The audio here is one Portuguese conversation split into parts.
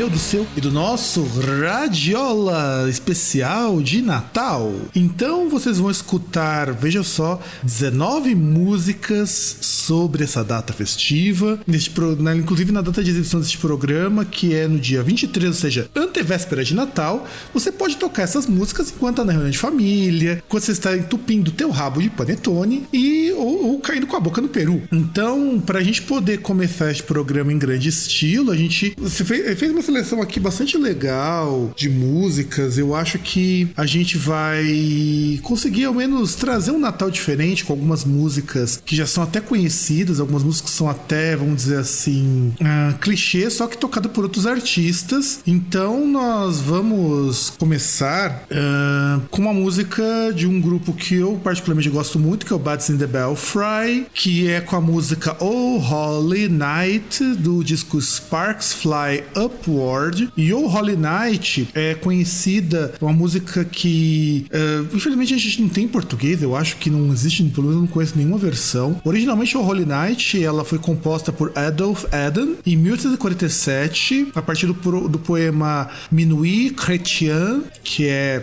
meu, do seu e do nosso Radiola especial de Natal. Então vocês vão escutar, veja só, 19 músicas sobre essa data festiva, neste pro, na, inclusive na data de exibição deste programa, que é no dia 23, ou seja, antevéspera de Natal. Você pode tocar essas músicas enquanto está na reunião de família, quando você está entupindo o teu rabo de panetone e ou, ou caindo com a boca no peru. Então, para a gente poder começar este programa em grande estilo, a gente fez, fez uma seleção aqui bastante legal de músicas. Eu acho que a gente vai conseguir ao menos trazer um Natal diferente com algumas músicas que já são até conhecidas, algumas músicas que são até, vamos dizer assim, uh, clichê, só que tocado por outros artistas. Então nós vamos começar uh, com uma música de um grupo que eu particularmente gosto muito, que é o Bats in the Belfry, que é com a música Oh Holy Night do disco Sparks Fly Upward. E Oh Holy Night é conhecida, uma música que uh, infelizmente a gente não tem em português, eu acho que não existe, pelo menos eu não conheço nenhuma versão. Originalmente Oh Holy Night ela foi composta por Adolf Eden em 1847, a partir do, do poema Minuit Chrétien, que é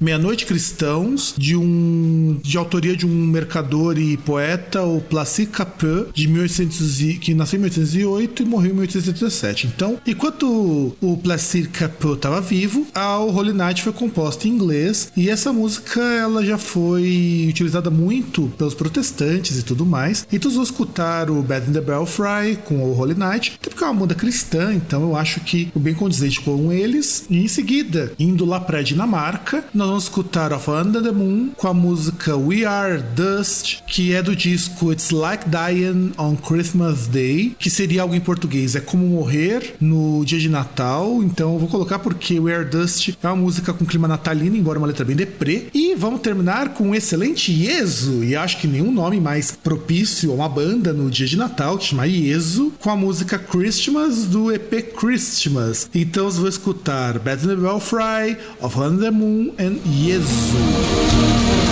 Meia-Noite Cristãos, de um de autoria de um mercador e poeta, o Placide Capeux, de 1800 e, que nasceu em 1808 e morreu em 1837. Então, enquanto o Placide Capeux estava vivo, a Holy Night foi composta em inglês e essa música ela já foi utilizada muito pelos protestantes e tudo mais. Então, vamos escutar o Bad in the Belfry com o Holy Night, até porque é uma banda cristã, então eu acho que o bem condizente com eles. E em seguida, indo lá para a Dinamarca, nós vamos escutar Of Under the Moon com a música We Are Dust, que é do disco It's Like Dying on Christmas Day, que seria algo em português, é como morrer no dia de Natal. Então eu vou colocar porque We Are Dust é uma música com clima natalino, embora uma letra bem deprê. E vamos terminar com um excelente Ieso, e acho que nenhum nome mais propício a uma banda no dia de Natal, que chama Ieso, com a música Christmas do EP Christmas. Então eu vou escutar Bad in the Belfry, Of Under the Moon and Ieso.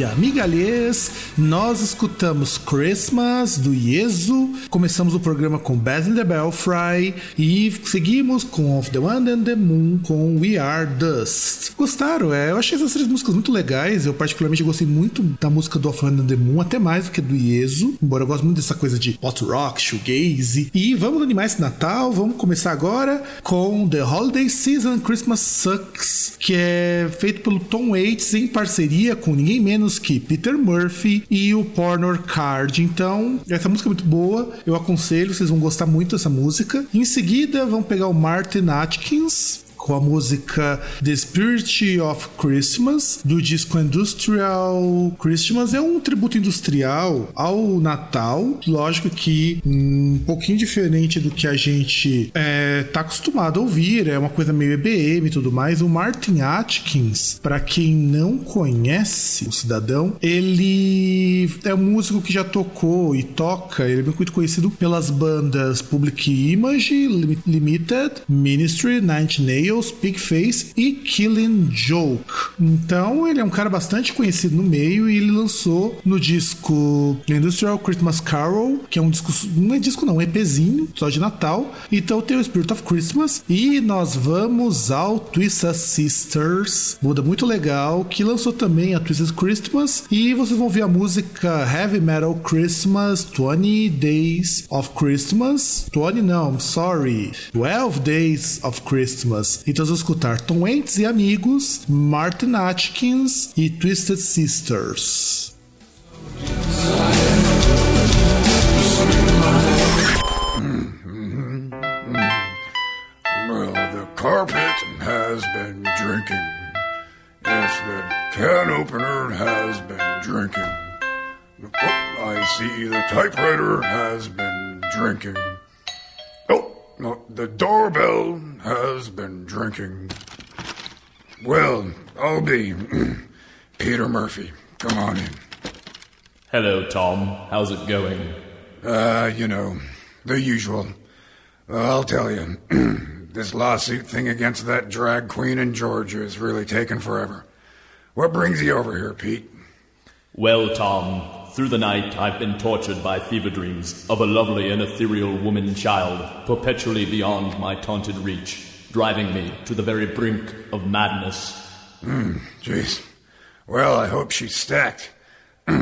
E amigalhês? Nós escutamos Christmas do Ieso, começamos o programa com Bad in the Belfry e seguimos com Of the One and the Moon com We Are Dust. Gostaram? É, eu achei essas três músicas muito legais. Eu particularmente gostei muito da música do Of the One and the Moon, até mais do que do Ieso, embora eu goste muito dessa coisa de hot rock, shoegaze. E vamos animar esse Natal, vamos começar agora com The Holiday Season Christmas Sucks, que é feito pelo Tom Waits em parceria com ninguém menos que Peter Murphy e o Pornor Card. Então, essa música é muito boa, eu aconselho, vocês vão gostar muito dessa música. Em seguida, vamos pegar o Martin Atkins, com a música The Spirit of Christmas, do disco Industrial Christmas. É um tributo industrial ao Natal. Lógico que um pouquinho diferente do que a gente é, tá acostumado a ouvir, é uma coisa meio EBM e tudo mais. O Martin Atkins, para quem não conhece o cidadão, ele é um músico que já tocou e toca, ele é muito conhecido pelas bandas Public Image, Limited, Ministry, Nine Nails Nails, Big Face e Killing Joke. Então ele é um cara bastante conhecido no meio e ele lançou no disco Industrial Christmas Carol, que é um disco, não é disco não, é EPzinho, só de Natal. Então tem o Spirit of Christmas e nós vamos ao Twisted Sisters, muda muito legal, que lançou também a Twisted Christmas e vocês vão ver a música Heavy Metal Christmas 20 Days of Christmas. 20 não, sorry. 12 Days of Christmas. Então vamos escutar Tom Waits e Amigos, Martin Atkins e Twisted Sisters. Well, the carpet has been drinking. Yes, the can opener has been drinking. Oh, I see the typewriter has been drinking. The doorbell has been drinking. Well, I'll be Peter Murphy. Come on in. Hello, Tom. How's it going? Uh, you know, the usual. I'll tell you, this lawsuit thing against that drag queen in Georgia is really taking forever. What brings you over here, Pete? Well, Tom, through the night I've been tortured by fever dreams of a lovely and ethereal woman child, perpetually beyond my taunted reach, driving me to the very brink of madness. Hmm, jeez. Well, I hope she's stacked.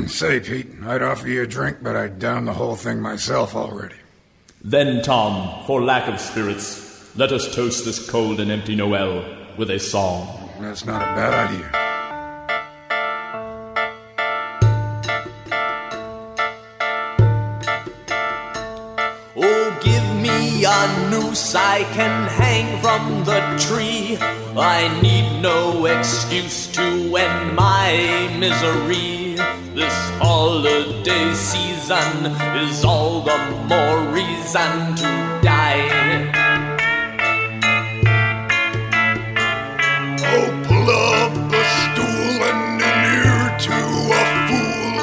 Say, Pete, I'd offer you a drink, but I'd down the whole thing myself already. Then, Tom, for lack of spirits, let us toast this cold and empty Noel with a song. That's not a bad idea. I can hang from the tree. I need no excuse to end my misery. This holiday season is all the more reason to die. Oh, pull up a stool and an ear to a fool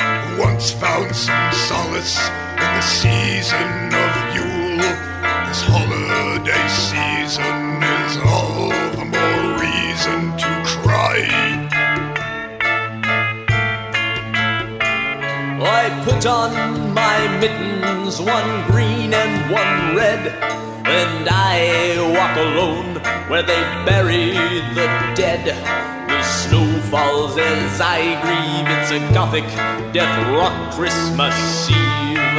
who once found some solace in the season of Yule. Put on my mittens, one green and one red, and I walk alone where they bury the dead. The snow falls as I grieve, it's a gothic death rock Christmas Eve.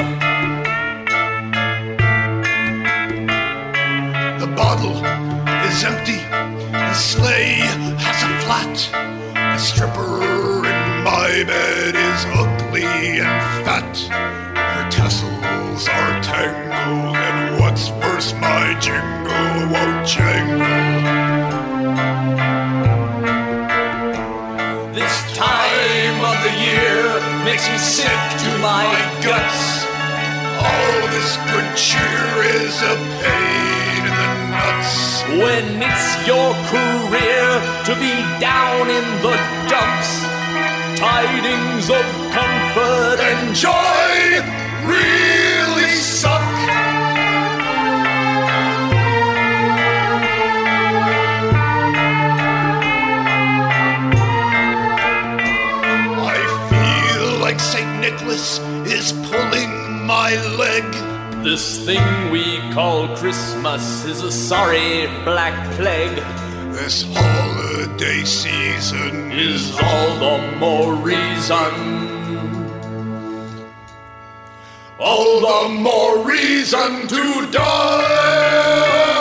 The bottle is empty, the sleigh has a flat. The stripper in my bed is and fat. Her tassels are tangled, and what's worse, my jingle won't jangle. This time of the year makes me sick to my guts. All this good cheer is a pain in the nuts. When it's your career to be down in the dumps, tidings of comfort and enjoy really suck. I feel like St. Nicholas is pulling my leg. This thing we call Christmas is a sorry black plague. This holiday season is all the more reason all the more reason to die.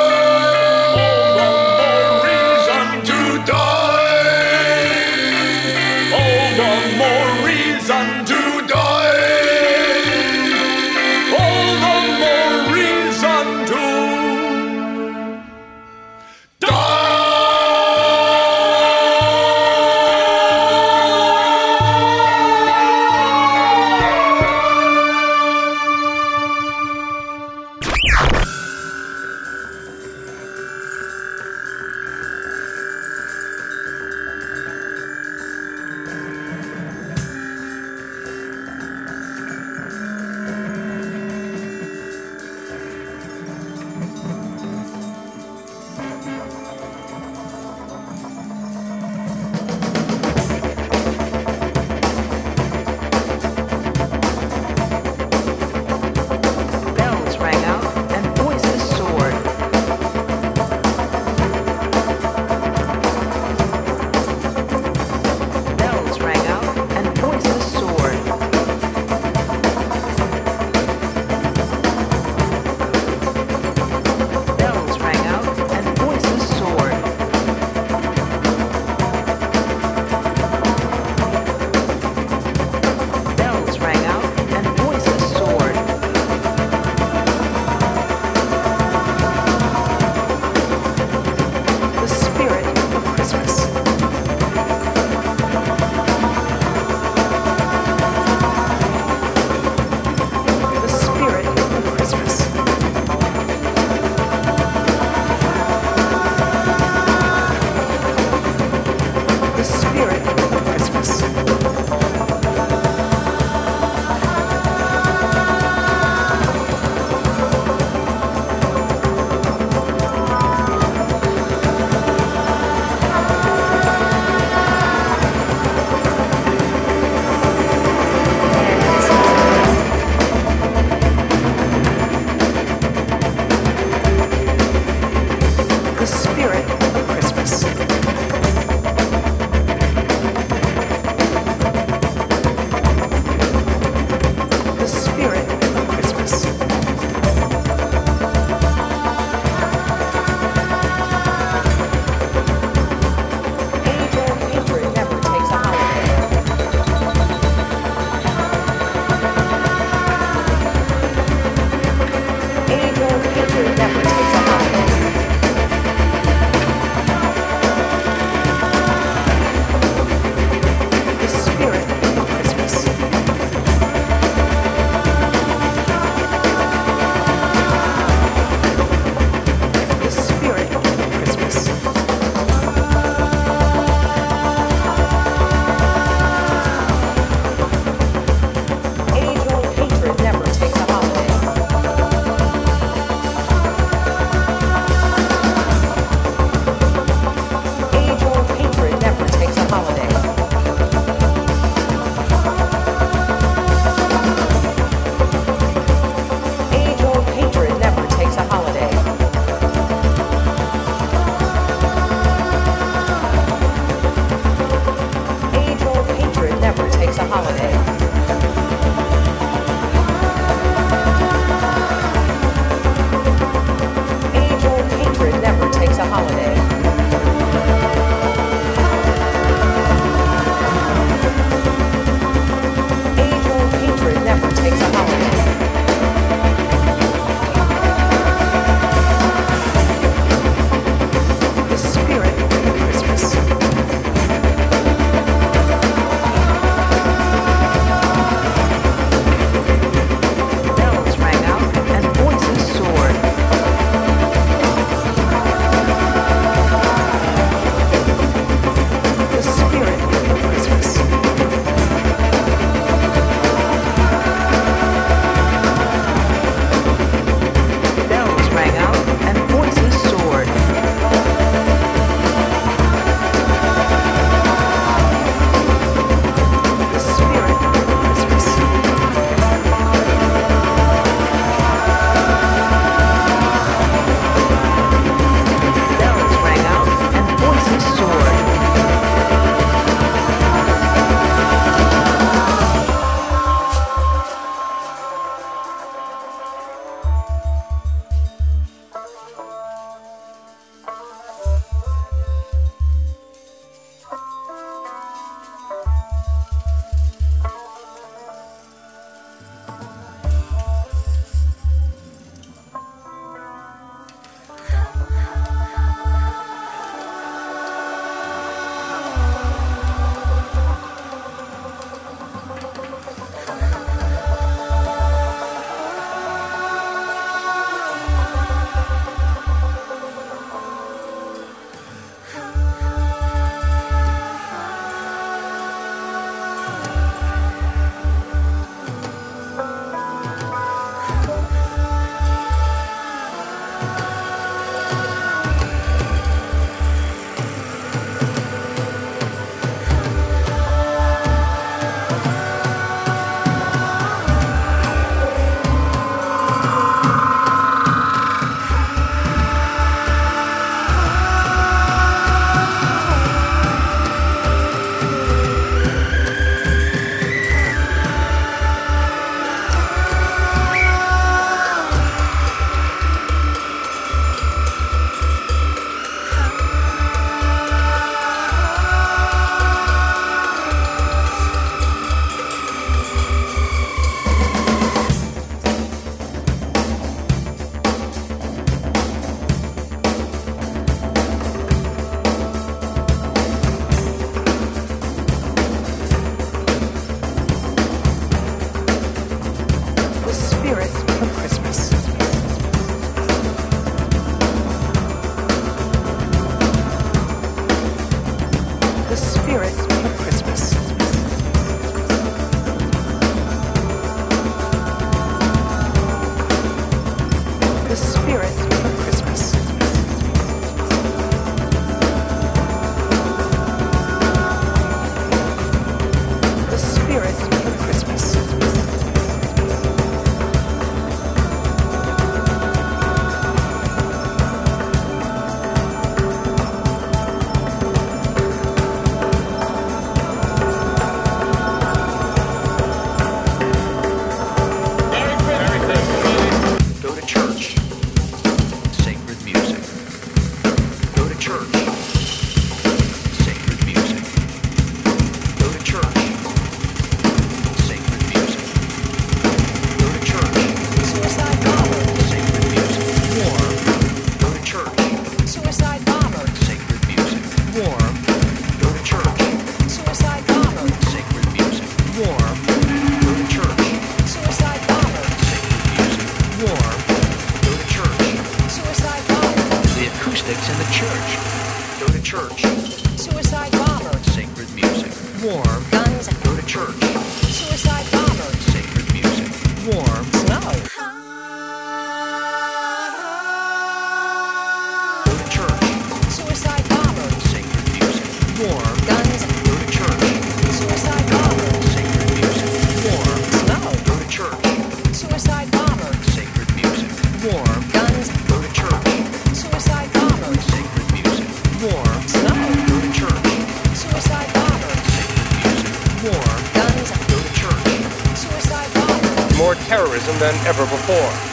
Than ever before.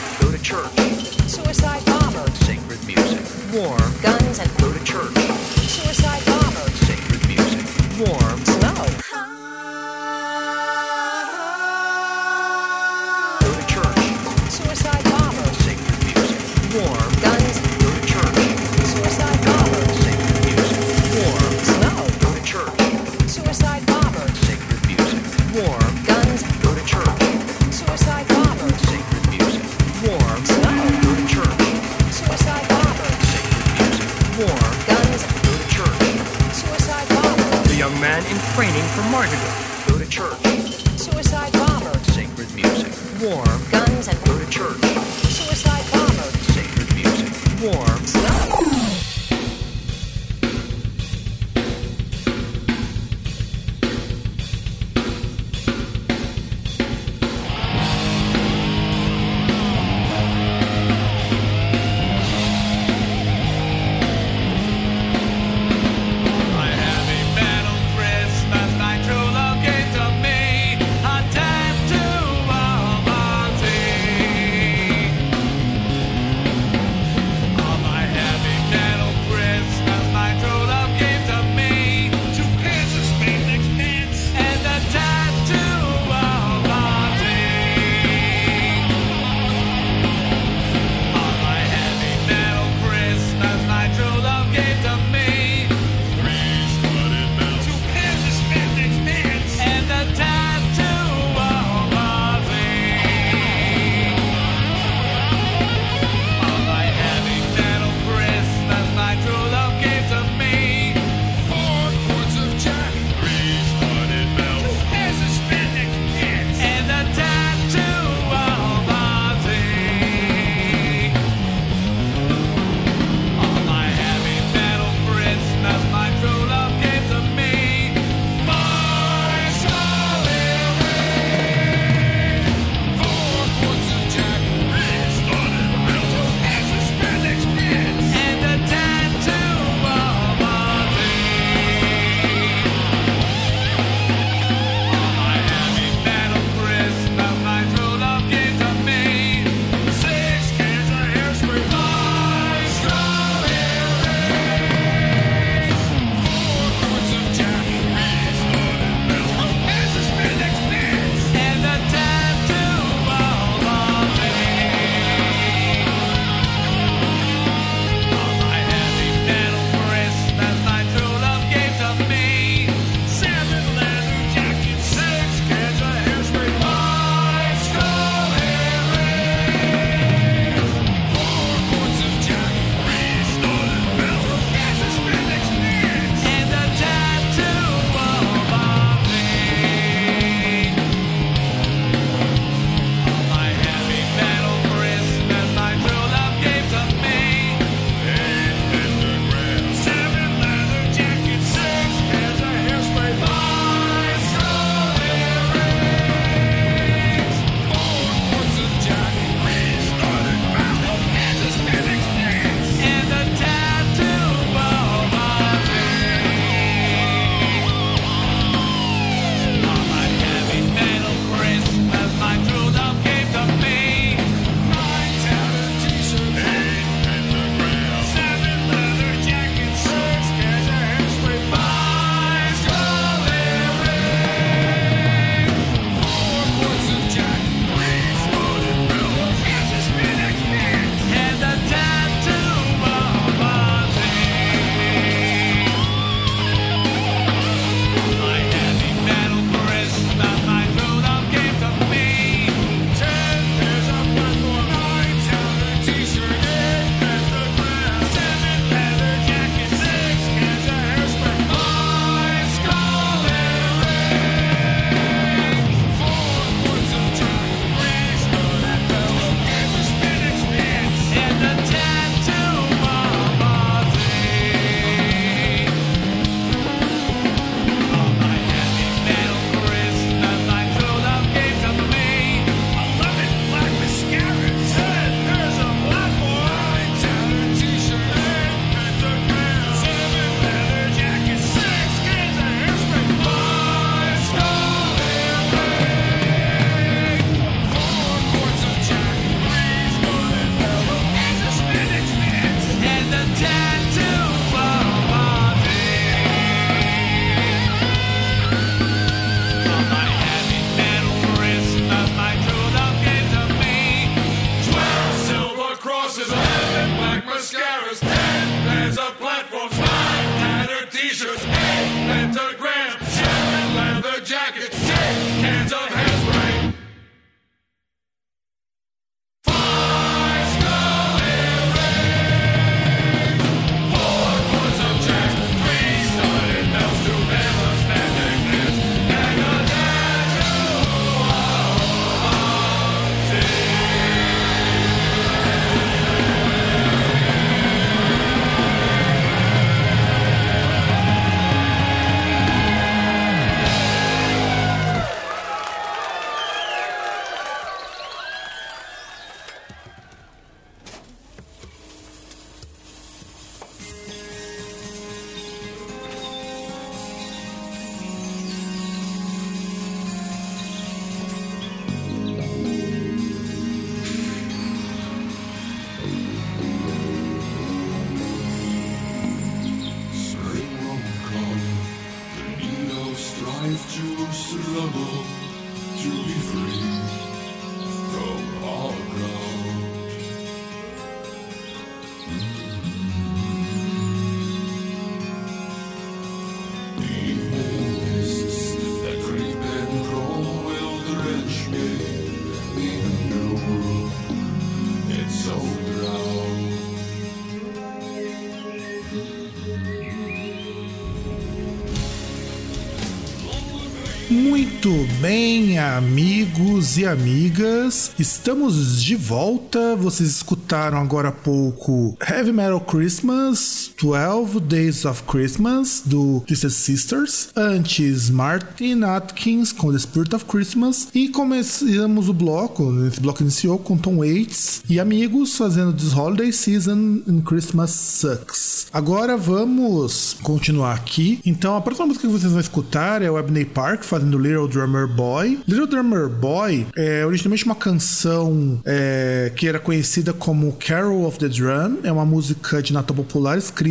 Muito bem, amigos e amigas, estamos de volta. Vocês escutaram agora há pouco Heavy Metal Christmas, 12 Days of Christmas, do Twisted Sisters. Antes, Martin Atkins com The Spirit of Christmas. E começamos o bloco, esse bloco iniciou com Tom Waits e amigos fazendo This Holiday Season and Christmas Sucks. Agora vamos continuar aqui. Então, a próxima música que vocês vão escutar é o Abney Park fazendo Little Drummer Boy. Little Drummer Boy é originalmente uma canção é, que era conhecida como Carol of the Drum. É uma música de Natal popular escrita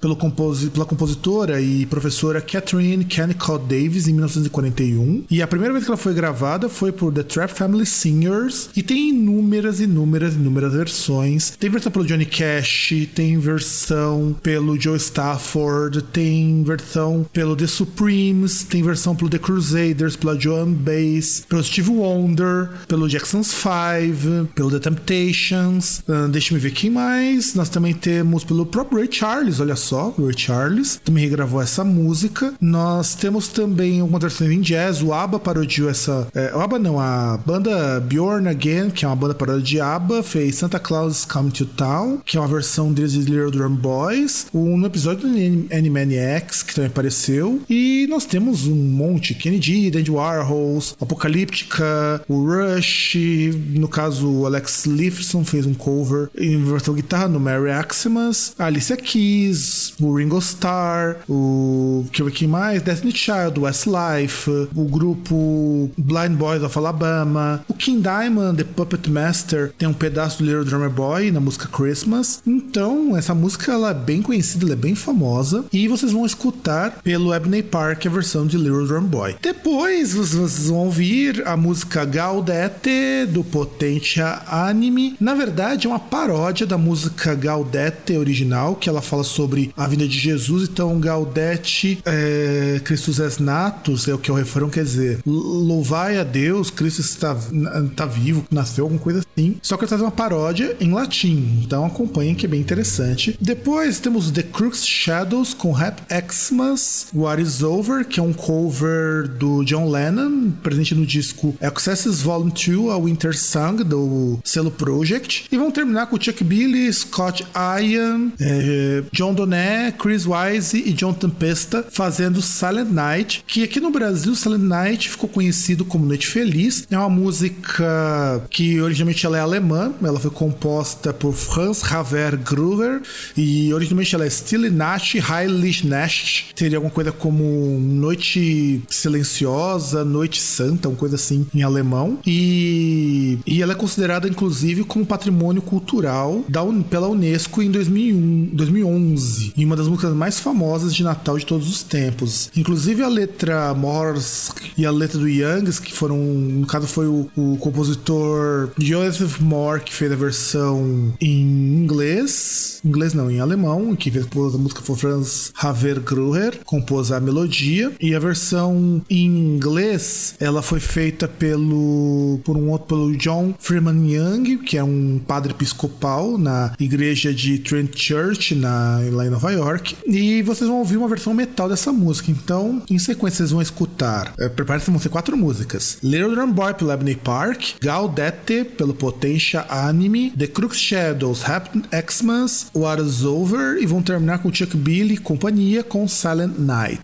pelo composi pela compositora e professora Catherine Kennicott Davis em 1941. E a primeira vez que ela foi gravada foi por The Trap Family Singers e tem inúmeras, inúmeras, inúmeras versões. Tem versão pelo Johnny Cash, tem versão pelo Joe Stafford, tem versão pelo The Supremes, tem versão pelo The Crusaders, pela Joan Bass, pelo Steve Wonder, pelo Jackson's Five, pelo The Temptations. Uh, deixa eu ver quem mais. Nós também temos pelo próprio Ray Charles, olha só, Ray Charles também regravou essa música. Nós temos também algumas versões em jazz. O ABBA parodiou essa. É, o ABBA não, a banda Bjorn Again, que é uma banda paródia de ABBA, fez Santa Claus Come to Town, que é uma versão deles de Little Drum Boys. Um, episódio do Animaniacs, que também apareceu. E nós temos um monte: Kennedy, Dandy Warhols, Apocalíptica, o Rush. No caso, o Alex Lifeson fez um cover versão guitarra no Mary Maximus, a Alicia O Ringo Starr, o que eu mais? Destiny Child, Westlife, o grupo Blind Boys of Alabama, o King Diamond, The Puppet Master, tem um pedaço do Little Drummer Boy na música Christmas. Então, essa música ela é bem conhecida, ela é bem famosa e vocês vão escutar pelo Ebony Park a versão de Little Drum Boy. Depois vocês vão ouvir a música Gaudete do Potentia Anime. Na verdade, é uma paródia da música Gaudete original, que ela fala sobre a vinda de Jesus. Então, Gaudete é, Christus es natus, é o que é o refrão quer dizer. Louvai a Deus, Cristo está, está vivo, nasceu, alguma coisa assim. Só que ele faz uma paródia em latim. Então acompanhem que é bem interessante. Depois temos The Crux Shadows com Rap Xmas, What Is Over, que é um cover do John Lennon, presente no disco Accesses Volume 2, a Winter Song, do selo Project. E vão terminar com Chuck Billy, Scott Ian, John Doné, Chris Wise e John Tempesta fazendo Silent Night, que aqui no Brasil Silent Night ficou conhecido como Noite Feliz. É uma música que originalmente ela é alemã, ela foi composta por Franz Xaver Gruber e originalmente ela é Stille Nacht, Heilig Nacht, seria alguma coisa como Noite Silenciosa, Noite Santa, uma coisa assim em alemão. E, e ela é considerada inclusive como patrimônio cultural da, pela Unesco em 2001, 2011, e uma das músicas mais famosas de Natal de todos os tempos. Inclusive a letra Morse e a letra do Youngs, que foram, no caso foi o, o compositor Joseph Moore que fez a versão em inglês, inglês não, em alemão, que fez a música foi Franz Haver Gruher, compôs a melodia, e a versão em inglês, ela foi feita pelo por um outro pelo John Freeman Young, que é um padre episcopal na igreja de Trent Church na, lá em Nova York, e vocês vão ouvir uma versão metal dessa música. Então, em sequência, vocês vão escutar. É, Prepare-se, vão ser quatro músicas: Little Drum Boy pelo Ebony Park, Gaudete pelo Potentia Anime, The Crux Shadows, Happy Xmas, What Is Over, e vão terminar com Chuck Billy e companhia com Silent Night.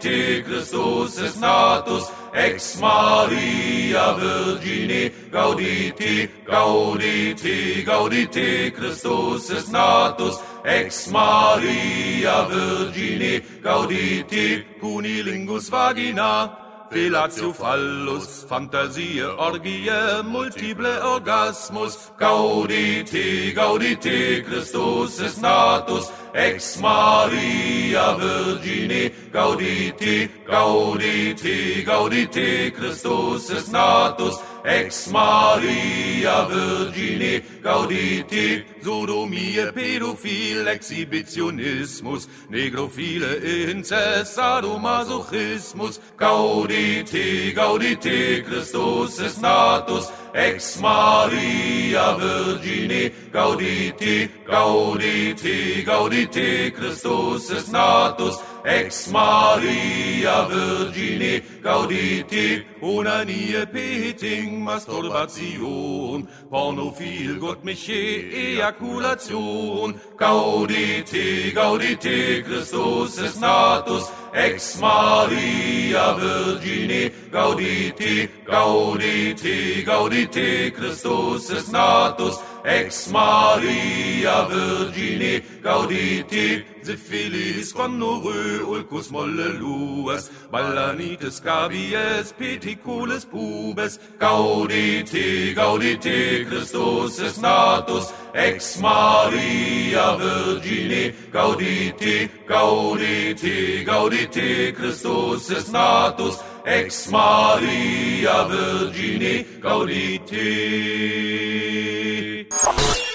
Te Christus es natus, ex Maria Virgini, gauditi, gauditi, gauditi, Christus es natus, ex Maria Virgini, gauditi, cunilingus vagina, Fellatio fallus, Fantasie, Orgie, multiple Orgasmus, gaudite, gaudite, Christus es natus, ex Maria Virgini, gauditi, gauditi, gauditi, Christus est natus, ex Maria Virgini, gauditi, sodomie, pädophil, Exhibitionismus, Negrophile, Inzest, Sadomasochismus, gauditi, gauditi, Christus est natus, ex Maria Virgini, gauditi, gauditi, gauditi, Christus est natus, ex Maria Virgine, Gaudete, Onanie, Peting, Masturbation, Pornophil, Gott mich Ejakulation, Gaudete, Gaudete, Christus ist natus, ex Maria Virgine, Gaudete, Gaudete, Gaudete, Christus ist natus, Ex Maria Virgini, gauditi, Syphilis, Gonorrhoe, Ulcus, Molle, Lues, Balanitis, Cabies, Peticules, Pubes, gauditi, gauditi, Christus est natus, ex Maria Virgini, gauditi, gauditi, gauditi, Christus est natus, ex Maria Virgini, gauditi. Three.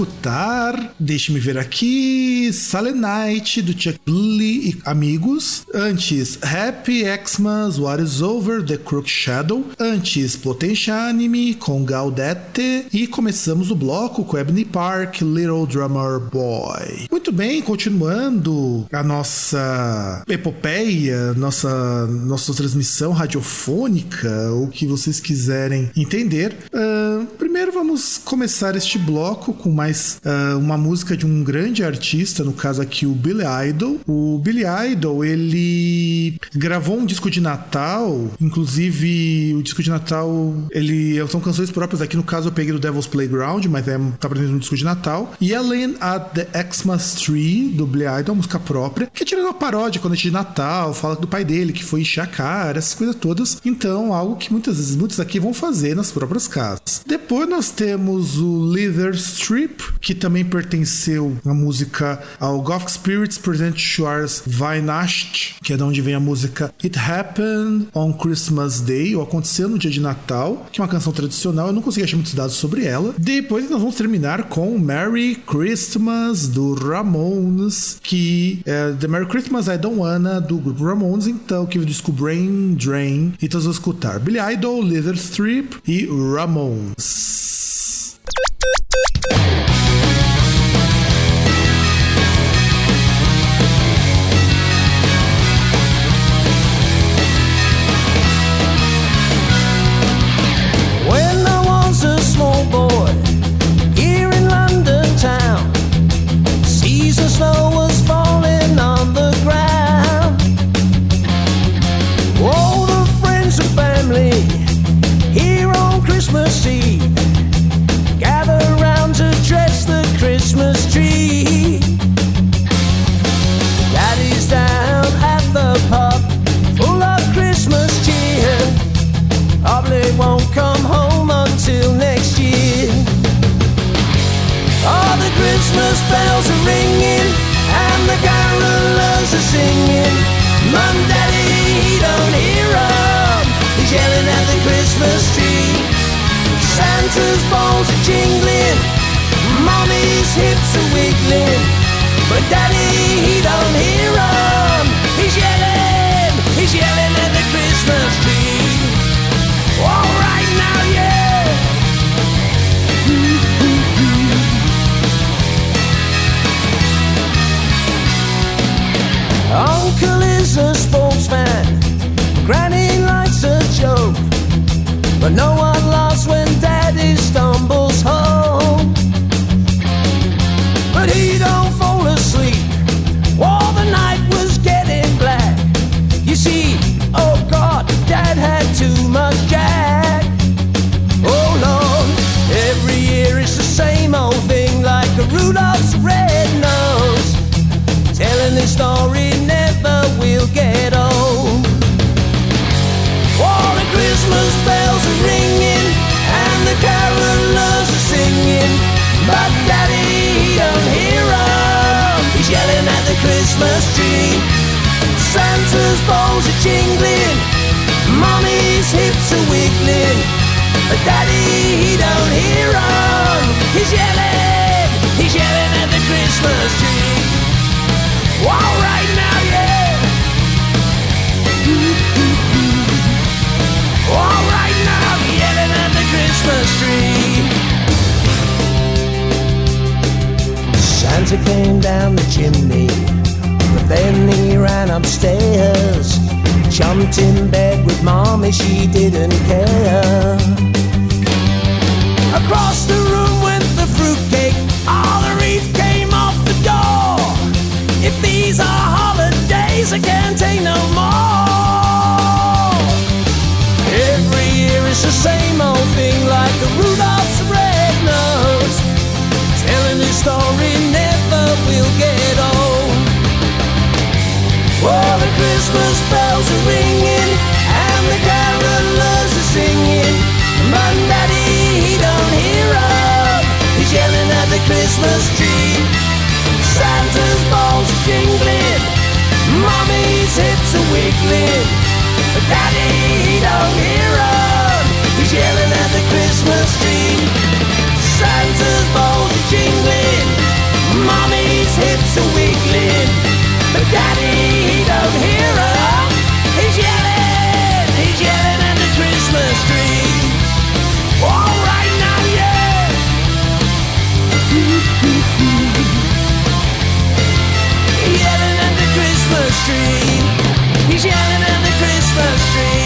Escutar, deixe-me ver aqui, Night do Chuck Billy e amigos. Antes, Happy Xmas, What is Over, The Crook Shadow. Antes, Potential Anime com Gaudete. E começamos o bloco com Ebony Park, Little Drummer Boy. Muito bem, continuando a nossa epopeia, nossa, nossa transmissão radiofônica, o que vocês quiserem entender. Vamos começar este bloco com mais ah, uma música de um grande artista, no caso aqui o Billy Idol. O Billy Idol, ele gravou um disco de Natal, inclusive o disco de Natal, ele são canções próprias aqui, no caso eu peguei do Devil's Playground, mas é, tá presente no disco de Natal. E Alien at the Xmas Tree, do Billy Idol, música própria, que é tirando uma paródia quando é de Natal, fala do pai dele que foi encher a cara, essas coisas todas. Então, algo que muitas vezes muitos aqui vão fazer nas próprias casas. Depois nós temos o Leather Strip, que também pertenceu a música ao Gothic Spirits Present Shores Weihnacht, que é de onde vem a música It Happened on Christmas Day, ou Aconteceu no Dia de Natal, que é uma canção tradicional, eu não consegui achar muitos dados sobre ela. Depois nós vamos terminar com Merry Christmas do Ramones, que é The Merry Christmas I Don't Wanna do grupo Ramones, então que o disco Brain Drain. E todos vamos escutar Billy Idol, Leather Strip e Ramones. Thank you. Ringing and the carolers are singing. Mum, Daddy, he don't hear 'em. He's yelling at the Christmas tree. Santa's balls are jingling, Mommy's hips are wiggling. But Daddy, he don't hear 'em. He's yelling, he's yelling at the Christmas tree. Story never will get old. All the Christmas bells are ringing and the carolers are singing, but Daddy he don't hear 'em. He's yelling at the Christmas tree. Santa's balls are jingling, Mommy's hips are wiggling, but Daddy he don't hear 'em. He's yelling, he's yelling at the Christmas tree. Santa came down the chimney, but then he ran upstairs. Jumped in bed with mommy, she didn't care. Across the Christmas tree. Santa's balls are jingling, Mommy's hips are wiggling. Daddy, he don't hear 'em. He's yelling at the Christmas tree. Santa's balls are jingling, mommy's hips are wiggling, but daddy tree. He's yelling at the Christmas tree.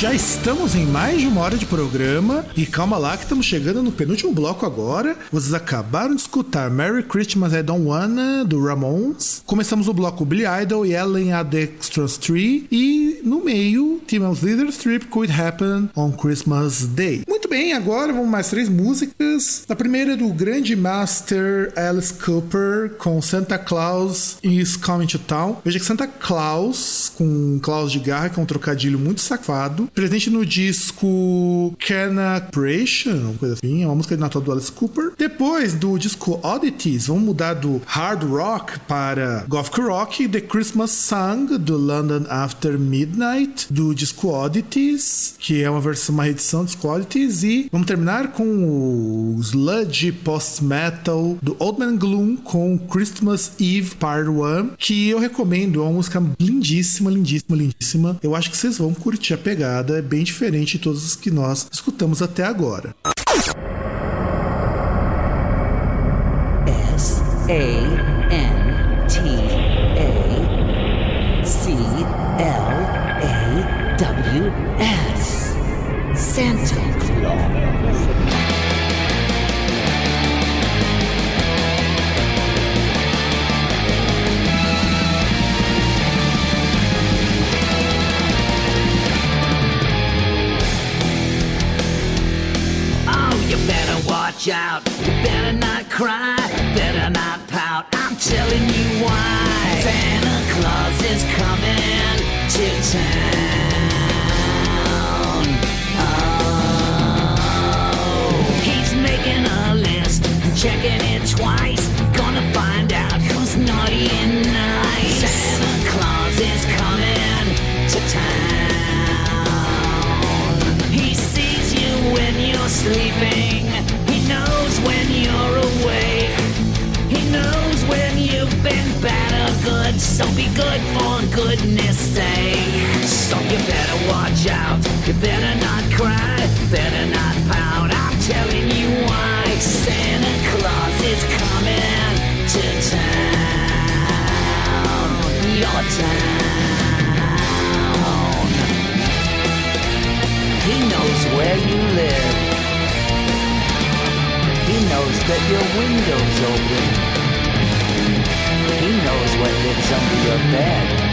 Já estamos em mais de uma hora de programa e calma lá que estamos chegando no penúltimo bloco agora. Vocês acabaram de escutar Merry Christmas I Don't Wanna do Ramones. Começamos o bloco Billy Idol e Ellen the Extras Tree e no meio Tim's Leader Strip Could Happen on Christmas Day. Muito bem, agora vamos mais três músicas. A primeira é do grande master Alice Cooper com Santa Claus is Coming to Town. Veja que Santa Claus com Claus de garra, que é um trocadilho muito safado. Presente no disco Cana Operation, uma coisa assim, é uma música de Natal do Alice Cooper. Depois do disco Oddities, vamos mudar do hard rock para gothic rock, The Christmas Song do London After Midnight, do disco Oddities, que é uma versão, uma reedição do disco Oddities. E vamos terminar com o sludge post-metal do Old Man Gloom com Christmas Eve Part 1, que eu recomendo, é uma música lindíssima, lindíssima, lindíssima. Eu acho que vocês vão curtir a pegada, é bem diferente de todos os que nós escutamos até agora. S A N T A C L A W S. Santa Claus. Better watch out. You better not cry. Better not pout. I'm telling you why. Santa Claus is coming to town. Oh, he's making a list, checking it twice. Gonna find out who's naughty and nice. Santa Claus is coming to town. He sees you when you're sleeping. good, so be good for goodness sake. So you better watch out, you better not cry, better not pout. I'm telling you why Santa Claus is coming to town, your town. He knows where you live. He knows that your window's open. Knows what lives under your bed.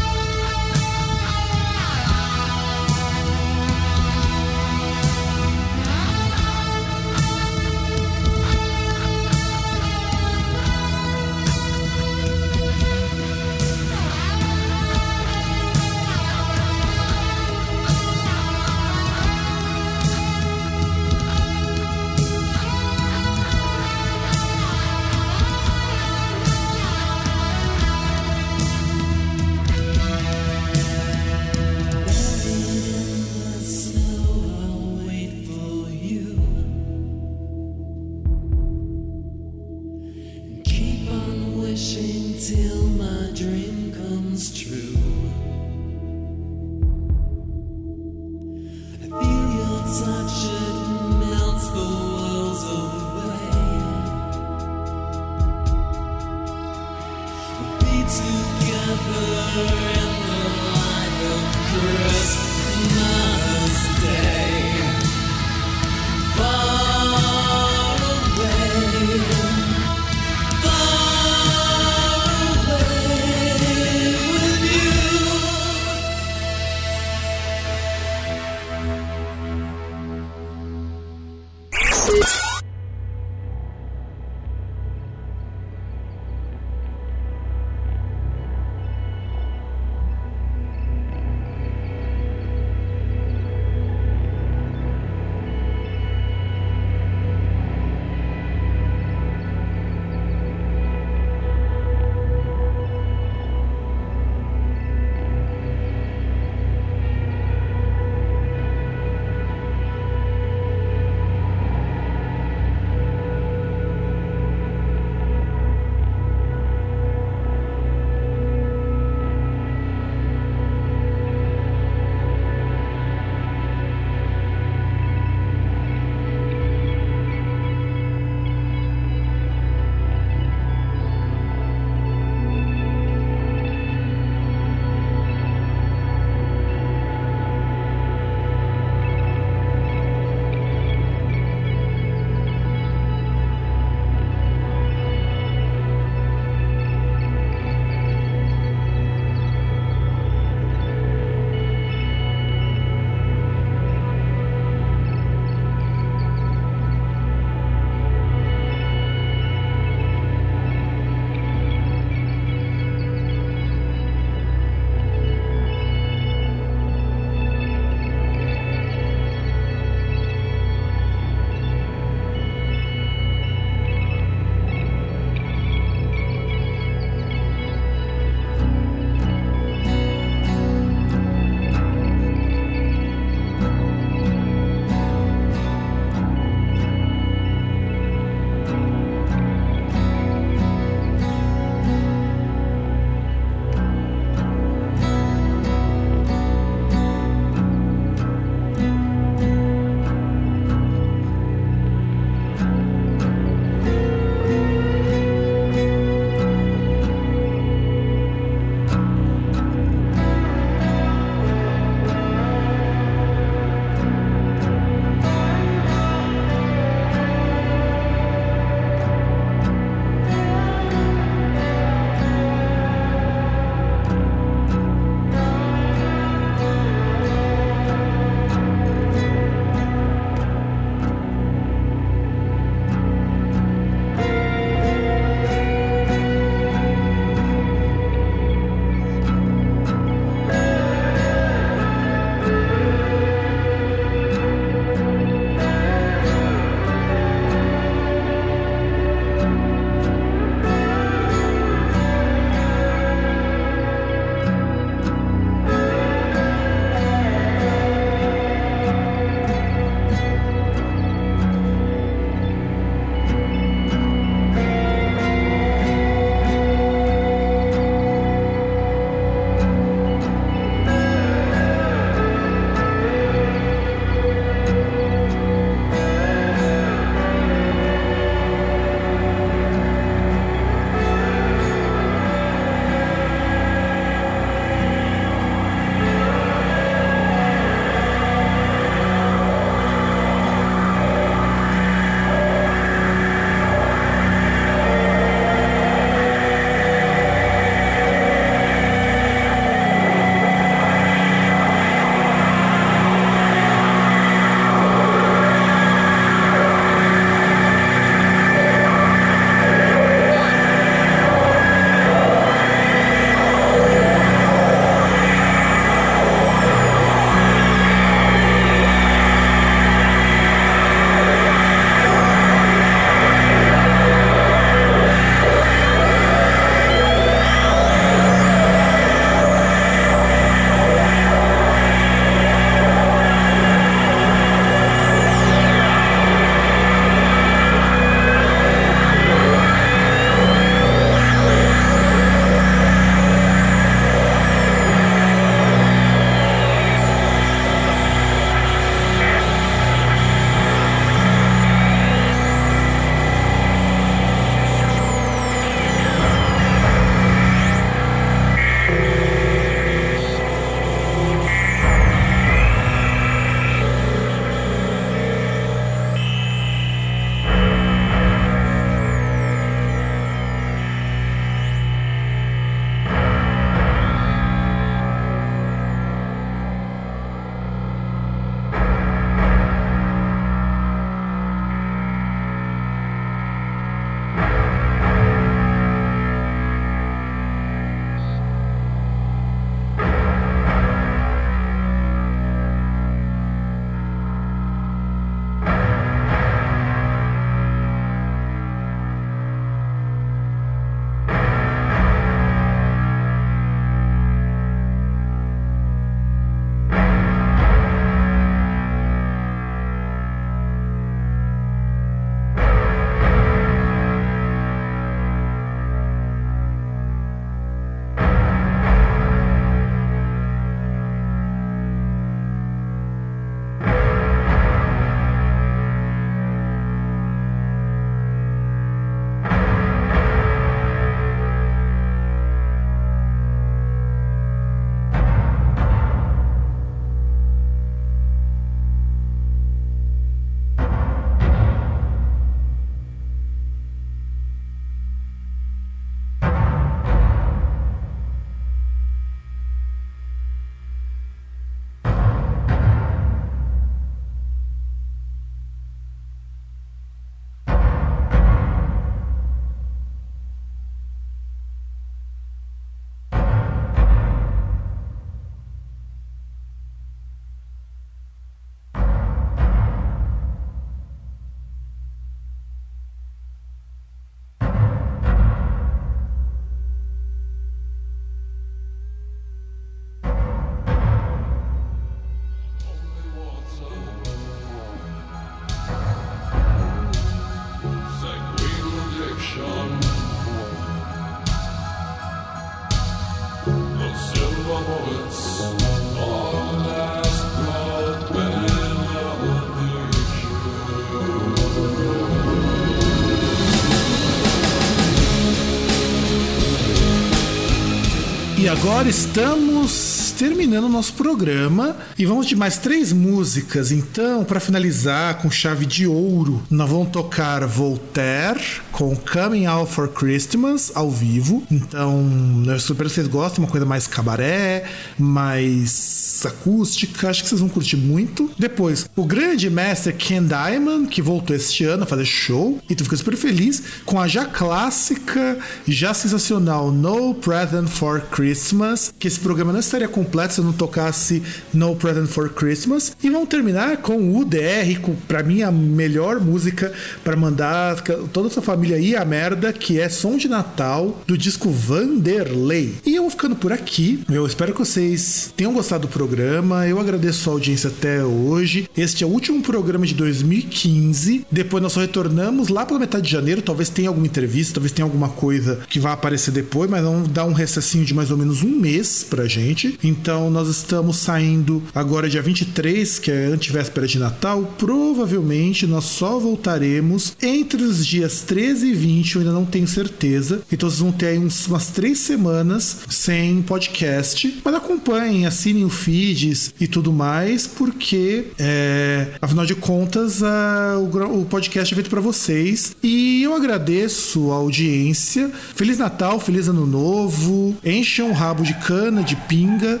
Agora estamos terminando o nosso programa e vamos de mais três músicas. Então, para finalizar com chave de ouro, nós vamos tocar Voltaire com Coming Out for Christmas ao vivo. Então, eu espero que vocês gostem, uma coisa mais cabaré, mais acústica. Acho que vocês vão curtir muito. Depois, o grande mestre Ken Diamond, que voltou este ano a fazer show. E tu fica super feliz com a já clássica, já sensacional No Present for Christmas. Que esse programa não estaria completo se eu não tocasse No Present for Christmas. E vamos terminar com o UDR, com pra mim a melhor música para mandar toda essa família aí a merda, que é Som de Natal do disco Vanderlei. E eu vou ficando por aqui. Eu espero que vocês tenham gostado do programa. Eu agradeço a audiência até hoje. Este é o último programa de 2015. Depois nós só retornamos lá pela metade de janeiro. Talvez tenha alguma entrevista, talvez tenha alguma coisa que vai aparecer depois, mas vamos dar um recessinho de mais ou menos um mês pra gente. Então nós estamos saindo agora dia 23, que é antivéspera de Natal. Provavelmente nós só voltaremos entre os dias 13 e 20, eu ainda não tenho certeza. Então vocês vão ter aí uns, umas três semanas sem podcast. Mas acompanhem, assinem o feeds e tudo mais, porque é, afinal de contas a, o, o podcast é feito para vocês. E eu agradeço a audiência. Feliz Natal, feliz Ano Novo. Encham o rabo de cana, de pinga.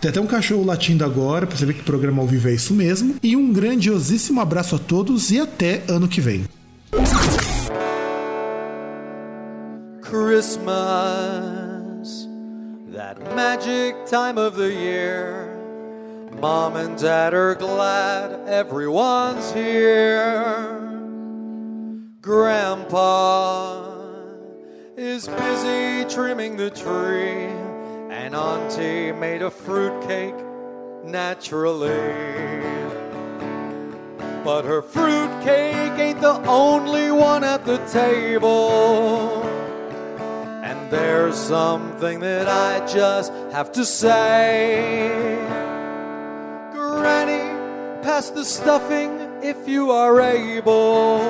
Tem até um cachorro latindo agora, pra você ver que programa ao vivo é isso mesmo. E um grandiosíssimo abraço a todos e até ano que vem. Christmas, that magic time of the year. Mom and dad are glad everyone's here. Grandpa is busy trimming the tree, and Auntie made a fruitcake naturally. But her fruitcake ain't the only one at the table. And there's something that I just have to say. Granny, pass the stuffing if you are able.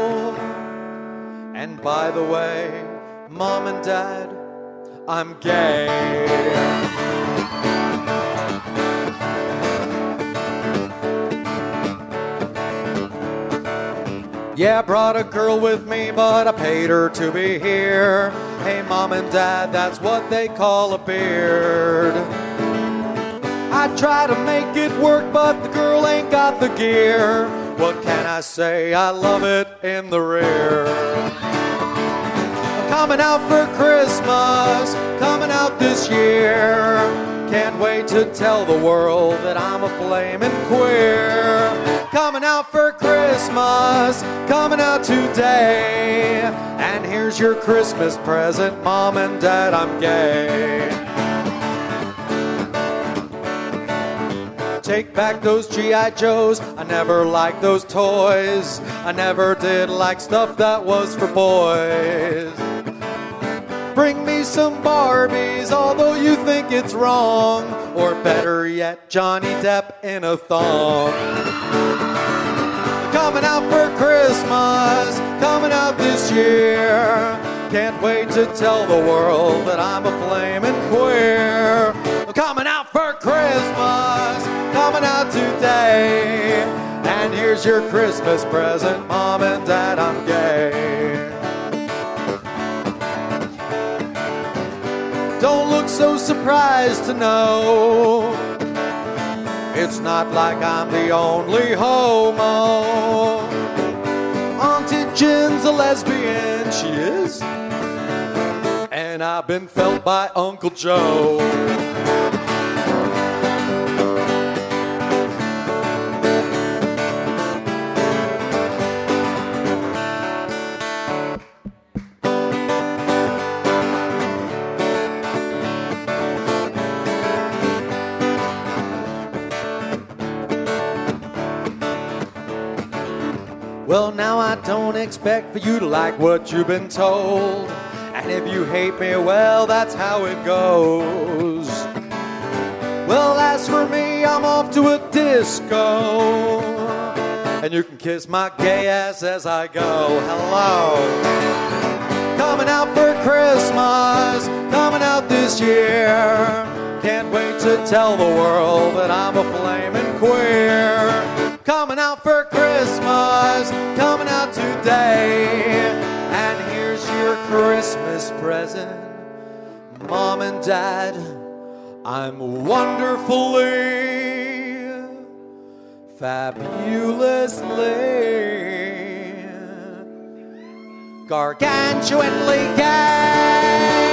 And by the way, Mom and Dad, I'm gay. Yeah, I brought a girl with me, but I paid her to be here. Hey, mom and dad, that's what they call a beard. I try to make it work, but the girl ain't got the gear. What can I say? I love it in the rear. Coming out for Christmas, coming out this year. Can't wait to tell the world that I'm a flaming queer. Coming out for Christmas, coming out today. And here's your Christmas present, mom and dad, I'm gay. Take back those G.I. Joes. I never liked those toys. I never did like stuff that was for boys. Bring me some Barbies, although you think it's wrong. Or better yet, Johnny Depp in a thong. Coming out for Christmas, coming out this year. Can't wait to tell the world that I'm a flaming queer. Coming out for Christmas, coming out today. And here's your Christmas present, mom and dad, I'm gay. Don't look so surprised to know it's not like I'm the only homo. Auntie Jen's a lesbian, she is. And I've been felt by Uncle Joe. Well, now I don't expect for you to like what you've been told. And if you hate me, well, that's how it goes. Well, as for me, I'm off to a disco. And you can kiss my gay ass as I go. Hello. Coming out for Christmas, coming out this year. Can't wait to tell the world that I'm a flaming queer. Coming out for Christmas, coming out today. And here's your Christmas present, Mom and Dad. I'm wonderfully, fabulously, gargantuanly gay.